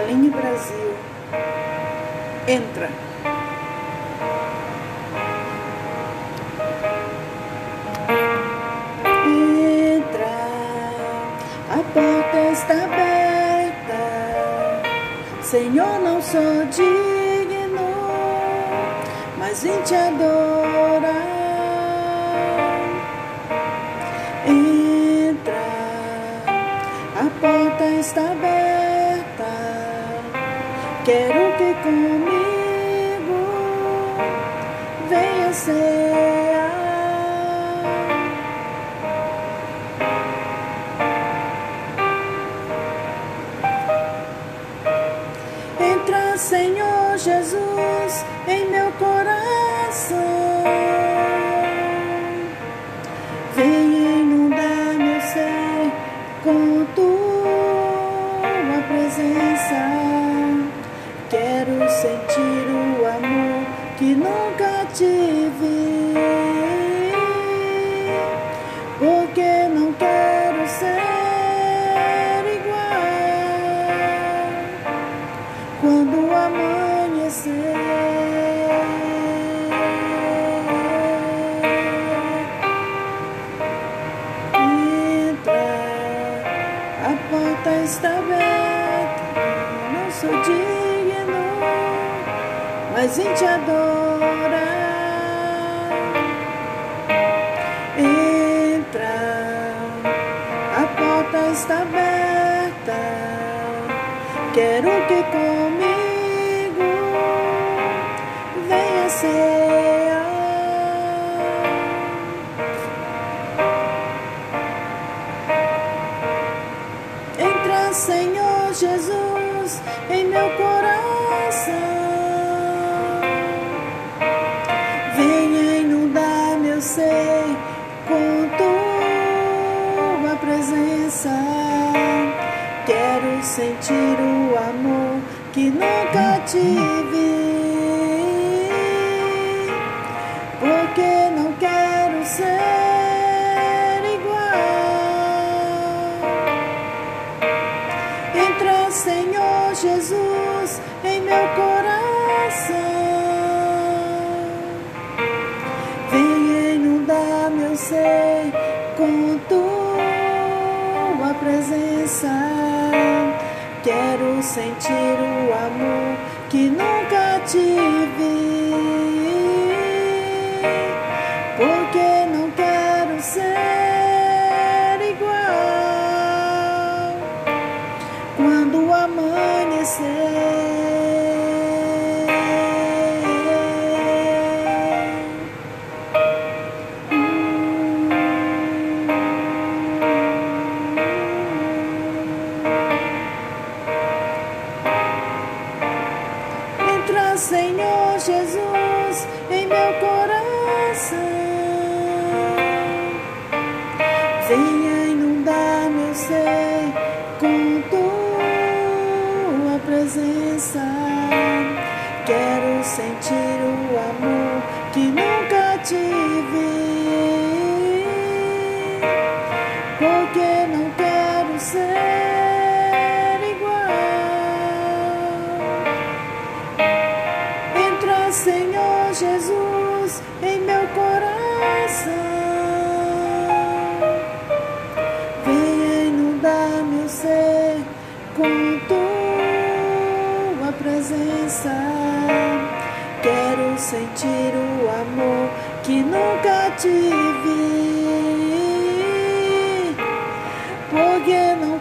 em Brasil. Entra. Entra, a porta está aberta. Senhor, não sou digno, mas vim te adorar. Entra, a porta está aberta. Quero que comigo venha ser. Entra, Senhor Jesus, em meu coração. Quero sentir o amor que nunca tive. Porque não quero ser igual quando amanhecer. Porta está aberta. Não sou digno, mas vim te adorar. Entra, a porta está aberta. Quero que comigo venha ser. Entra, Senhor Jesus, em meu coração. Quero sentir o amor que nunca tive. Porque não quero ser igual. Entra, Senhor Jesus, em meu coração. Venha inundar meu ser com tua presença. Quero sentir o amor que nunca tive. Porque não quero ser igual quando amanhecer. Senhor Jesus, em meu coração. Venha inundar meu ser com tua presença. Quero sentir o Senhor Jesus, em meu coração. Venha inundar meu ser com tua presença. Quero sentir o amor que nunca tive. Porque não